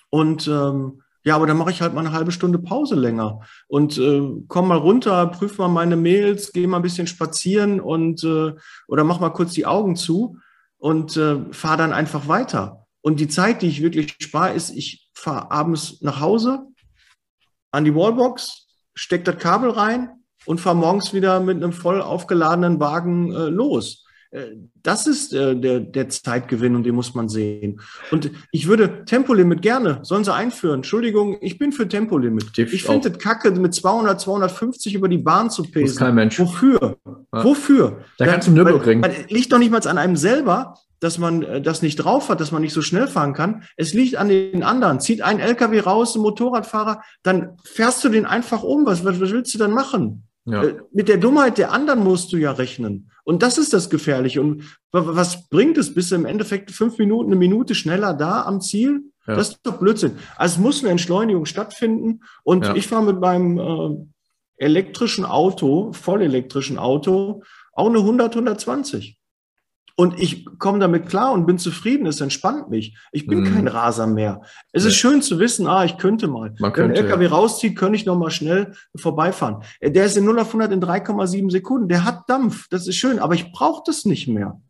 Und ähm, ja, aber dann mache ich halt mal eine halbe Stunde Pause länger und äh, komm mal runter, prüf mal meine Mails, gehe mal ein bisschen spazieren und äh, oder mach mal kurz die Augen zu und äh, fahre dann einfach weiter. Und die Zeit, die ich wirklich spare, ist, ich fahre abends nach Hause an die Wallbox, steck das Kabel rein und fahre morgens wieder mit einem voll aufgeladenen Wagen äh, los. Äh, das ist äh, der, der Zeitgewinn und den muss man sehen. Und ich würde Tempolimit gerne, sollen sie einführen. Entschuldigung, ich bin für Tempolimit. Ich finde das kacke, mit 200, 250 über die Bahn zu pesen. kein Mensch. Wofür? Ja. Wofür? Da, da kannst du Nürburgring. Man liegt doch nicht mal an einem selber, dass man äh, das nicht drauf hat, dass man nicht so schnell fahren kann. Es liegt an den anderen. Zieht ein LKW raus, ein Motorradfahrer, dann fährst du den einfach um. Was, was, was willst du dann machen? Ja. Äh, mit der Dummheit der anderen musst du ja rechnen. Und das ist das Gefährliche. Und was bringt es, bis im Endeffekt fünf Minuten, eine Minute schneller da am Ziel? Ja. Das ist doch Blödsinn. Also es muss eine Entschleunigung stattfinden. Und ja. ich fahre mit meinem äh, elektrischen Auto, vollelektrischen Auto, auch eine 100, 120. Und ich komme damit klar und bin zufrieden, es entspannt mich. Ich bin mm. kein Raser mehr. Es nee. ist schön zu wissen, ah, ich könnte mal. Man Wenn ein LKW ja. rauszieht, könnte ich noch mal schnell vorbeifahren. Der ist in 0 auf 100 in 3,7 Sekunden. Der hat Dampf. Das ist schön, aber ich brauche das nicht mehr.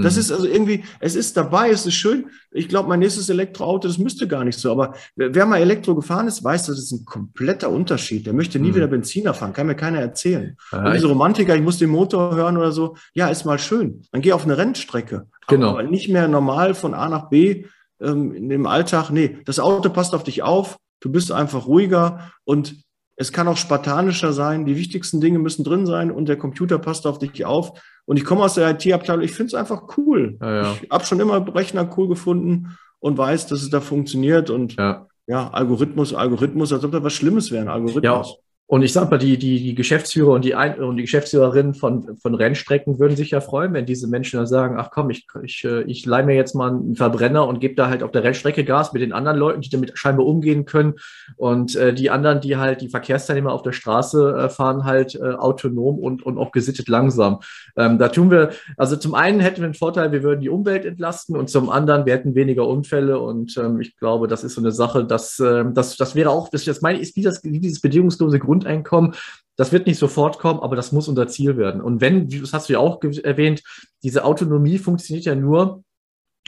Das mhm. ist also irgendwie, es ist dabei, es ist schön. Ich glaube, mein nächstes Elektroauto, das müsste gar nicht so. Aber wer mal Elektro gefahren ist, weiß, das ist ein kompletter Unterschied. Der möchte nie mhm. wieder Benziner fahren, kann mir keiner erzählen. Ja, Und diese Romantiker, ich muss den Motor hören oder so, ja, ist mal schön. Dann geh auf eine Rennstrecke. Genau. Aber nicht mehr normal von A nach B ähm, in dem Alltag. Nee, das Auto passt auf dich auf. Du bist einfach ruhiger und es kann auch spartanischer sein. Die wichtigsten Dinge müssen drin sein und der Computer passt auf dich auf. Und ich komme aus der IT-Abteilung. Ich finde es einfach cool. Ja, ja. Ich habe schon immer Rechner cool gefunden und weiß, dass es da funktioniert. Und ja, ja Algorithmus, Algorithmus, als ob da was Schlimmes wäre, ein Algorithmus. Und ich sag mal, die, die, die Geschäftsführer und die, Ein und die Geschäftsführerinnen von, von Rennstrecken würden sich ja freuen, wenn diese Menschen dann sagen, ach komm, ich, ich, äh, ich leih mir jetzt mal einen Verbrenner und gebe da halt auf der Rennstrecke Gas mit den anderen Leuten, die damit scheinbar umgehen können. Und äh, die anderen, die halt, die Verkehrsteilnehmer auf der Straße äh, fahren halt äh, autonom und, und auch gesittet langsam. Ähm, da tun wir, also zum einen hätten wir einen Vorteil, wir würden die Umwelt entlasten und zum anderen, wir hätten weniger Unfälle. Und ähm, ich glaube, das ist so eine Sache, dass, äh, das, das wäre auch, das, das meine ich, ist wie, das, wie dieses bedingungslose Grund Grundeinkommen. Das wird nicht sofort kommen, aber das muss unser Ziel werden. Und wenn, das hast du ja auch erwähnt, diese Autonomie funktioniert ja nur,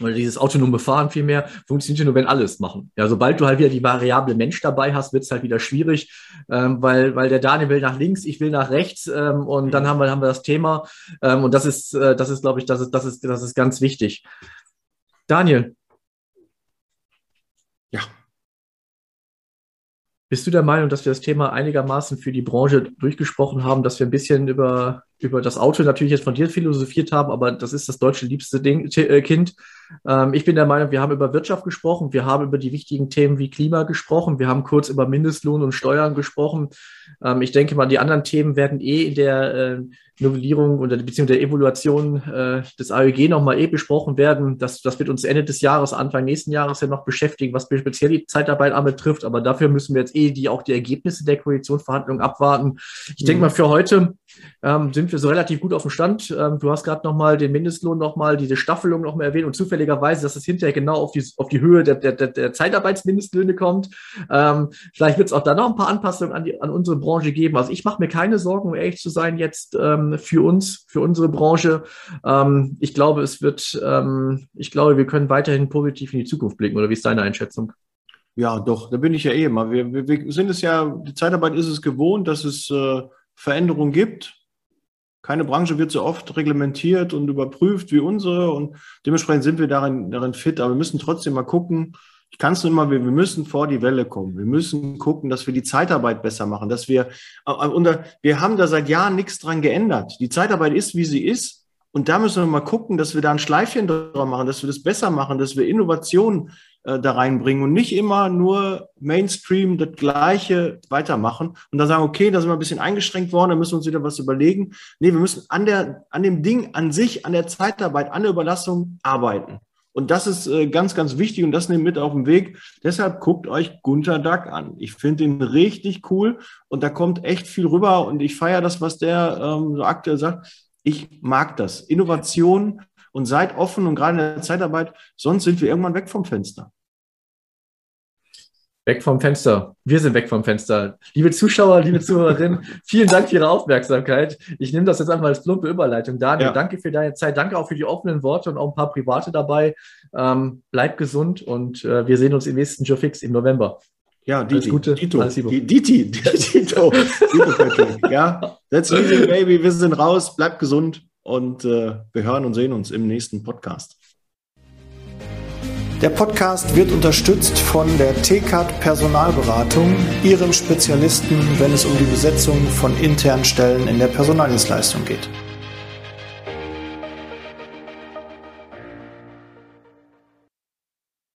oder dieses autonome Fahren vielmehr, funktioniert ja nur, wenn alles machen. Ja, sobald du halt wieder die Variable Mensch dabei hast, wird es halt wieder schwierig, ähm, weil, weil der Daniel will nach links, ich will nach rechts ähm, und dann haben wir, haben wir das Thema. Ähm, und das ist, äh, das ist, glaube ich, das ist, das ist, das ist ganz wichtig. Daniel, Bist du der Meinung, dass wir das Thema einigermaßen für die Branche durchgesprochen haben, dass wir ein bisschen über, über das Auto natürlich jetzt von dir philosophiert haben, aber das ist das deutsche liebste Ding, äh, Kind. Ähm, ich bin der Meinung, wir haben über Wirtschaft gesprochen, wir haben über die wichtigen Themen wie Klima gesprochen, wir haben kurz über Mindestlohn und Steuern gesprochen. Ähm, ich denke mal, die anderen Themen werden eh in der äh, Novellierung oder beziehungsweise der Evaluation äh, des AEG nochmal eh besprochen werden. Das, das wird uns Ende des Jahres, Anfang nächsten Jahres ja noch beschäftigen, was speziell die Zeitarbeit anbetrifft. Aber dafür müssen wir jetzt eh die, auch die Ergebnisse der Koalitionsverhandlungen abwarten. Ich mhm. denke mal, für heute ähm, sind wir so relativ gut auf dem Stand. Ähm, du hast gerade nochmal den Mindestlohn nochmal, diese Staffelung nochmal erwähnt und zufälligerweise, dass es hinterher genau auf die, auf die Höhe der, der, der Zeitarbeitsmindestlöhne kommt. Ähm, vielleicht wird es auch da noch ein paar Anpassungen an, die, an unsere Branche geben. Also ich mache mir keine Sorgen, um ehrlich zu sein, jetzt ähm, für uns, für unsere Branche. Ähm, ich glaube, es wird, ähm, ich glaube, wir können weiterhin positiv in die Zukunft blicken. Oder wie ist deine Einschätzung? Ja, doch, da bin ich ja eh immer. Wir, wir, wir sind es ja, die Zeitarbeit ist es gewohnt, dass es äh, Veränderungen gibt. Keine Branche wird so oft reglementiert und überprüft wie unsere und dementsprechend sind wir darin, darin fit. Aber wir müssen trotzdem mal gucken, ich kann es nur immer, wir, müssen vor die Welle kommen. Wir müssen gucken, dass wir die Zeitarbeit besser machen, dass wir, äh, unter, wir haben da seit Jahren nichts dran geändert. Die Zeitarbeit ist, wie sie ist. Und da müssen wir mal gucken, dass wir da ein Schleifchen drauf machen, dass wir das besser machen, dass wir Innovationen äh, da reinbringen und nicht immer nur Mainstream das Gleiche weitermachen und dann sagen, okay, da sind wir ein bisschen eingeschränkt worden, da müssen wir uns wieder was überlegen. Nee, wir müssen an der, an dem Ding an sich, an der Zeitarbeit, an der Überlassung arbeiten. Und das ist äh, ganz, ganz wichtig und das nehmt mit auf den Weg. Deshalb guckt euch Gunter Duck an. Ich finde ihn richtig cool und da kommt echt viel rüber und ich feiere das, was der ähm, so aktuell sagt. Ich mag das. Innovation und seid offen und gerade in der Zeitarbeit, sonst sind wir irgendwann weg vom Fenster. Weg vom Fenster. Wir sind weg vom Fenster. Liebe Zuschauer, liebe Zuhörerinnen, vielen Dank für Ihre Aufmerksamkeit. Ich nehme das jetzt einfach als plumpe Überleitung. Daniel, ja. danke für deine Zeit. Danke auch für die offenen Worte und auch ein paar private dabei. Ähm, bleib gesund und äh, wir sehen uns im nächsten Joe Fix im November. Ja, Diti. Alles Gute. Dito. Alles Diti. Dito. Dito ja, that's easy, baby. Wir sind raus. Bleib gesund und äh, wir hören und sehen uns im nächsten Podcast. Der Podcast wird unterstützt von der TCAT Personalberatung, ihrem Spezialisten, wenn es um die Besetzung von internen Stellen in der Personaldienstleistung geht.